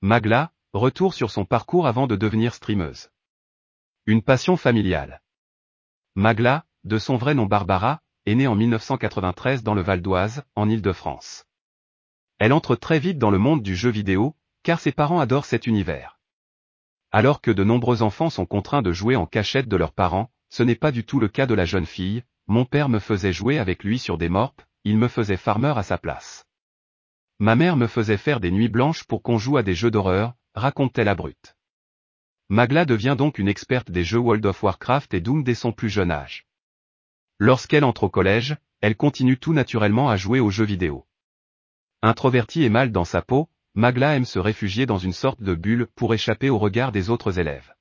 Magla, retour sur son parcours avant de devenir streameuse. Une passion familiale. Magla, de son vrai nom Barbara, est née en 1993 dans le Val d'Oise, en Île-de-France. Elle entre très vite dans le monde du jeu vidéo, car ses parents adorent cet univers. Alors que de nombreux enfants sont contraints de jouer en cachette de leurs parents, ce n'est pas du tout le cas de la jeune fille, mon père me faisait jouer avec lui sur des morpes, il me faisait farmer à sa place. Ma mère me faisait faire des nuits blanches pour qu'on joue à des jeux d'horreur, raconte-t-elle à Brut. Magla devient donc une experte des jeux World of Warcraft et Doom dès son plus jeune âge. Lorsqu'elle entre au collège, elle continue tout naturellement à jouer aux jeux vidéo. Introvertie et mal dans sa peau, Magla aime se réfugier dans une sorte de bulle pour échapper au regard des autres élèves.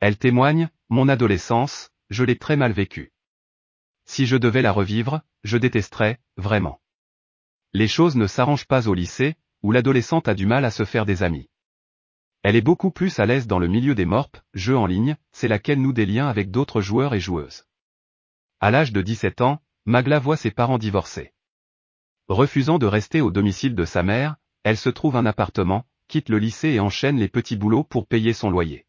Elle témoigne, mon adolescence, je l'ai très mal vécue. Si je devais la revivre, je détesterais, vraiment. Les choses ne s'arrangent pas au lycée, où l'adolescente a du mal à se faire des amis. Elle est beaucoup plus à l'aise dans le milieu des morpes, jeux en ligne, c'est laquelle noue des liens avec d'autres joueurs et joueuses. À l'âge de 17 ans, Magla voit ses parents divorcer. Refusant de rester au domicile de sa mère, elle se trouve un appartement, quitte le lycée et enchaîne les petits boulots pour payer son loyer.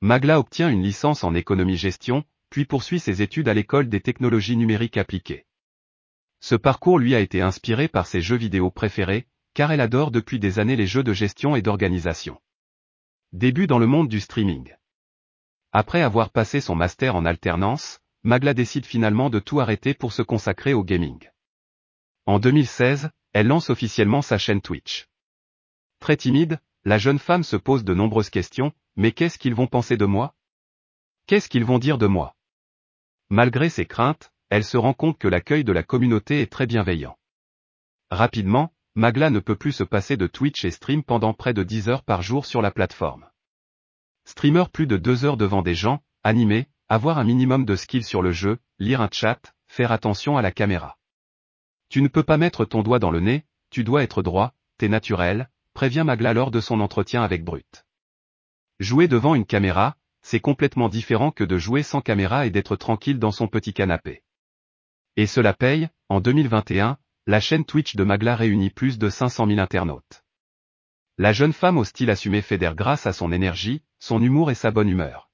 Magla obtient une licence en économie-gestion, puis poursuit ses études à l'école des technologies numériques appliquées. Ce parcours lui a été inspiré par ses jeux vidéo préférés, car elle adore depuis des années les jeux de gestion et d'organisation. Début dans le monde du streaming. Après avoir passé son master en alternance, Magla décide finalement de tout arrêter pour se consacrer au gaming. En 2016, elle lance officiellement sa chaîne Twitch. Très timide, la jeune femme se pose de nombreuses questions, mais qu'est-ce qu'ils vont penser de moi? Qu'est-ce qu'ils vont dire de moi? Malgré ses craintes, elle se rend compte que l'accueil de la communauté est très bienveillant. Rapidement, Magla ne peut plus se passer de Twitch et stream pendant près de 10 heures par jour sur la plateforme. Streamer plus de 2 heures devant des gens, animer, avoir un minimum de skill sur le jeu, lire un chat, faire attention à la caméra. Tu ne peux pas mettre ton doigt dans le nez, tu dois être droit, t'es naturel, prévient Magla lors de son entretien avec Brut. Jouer devant une caméra, c'est complètement différent que de jouer sans caméra et d'être tranquille dans son petit canapé. Et cela paye, en 2021, la chaîne Twitch de Magla réunit plus de 500 000 internautes. La jeune femme au style assumé fédère grâce à son énergie, son humour et sa bonne humeur.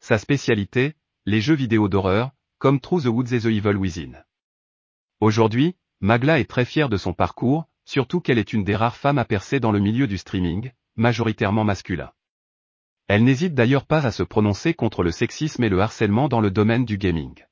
Sa spécialité, les jeux vidéo d'horreur, comme True the Woods et The Evil Within. Aujourd'hui, Magla est très fière de son parcours, surtout qu'elle est une des rares femmes à percer dans le milieu du streaming, majoritairement masculin. Elle n'hésite d'ailleurs pas à se prononcer contre le sexisme et le harcèlement dans le domaine du gaming.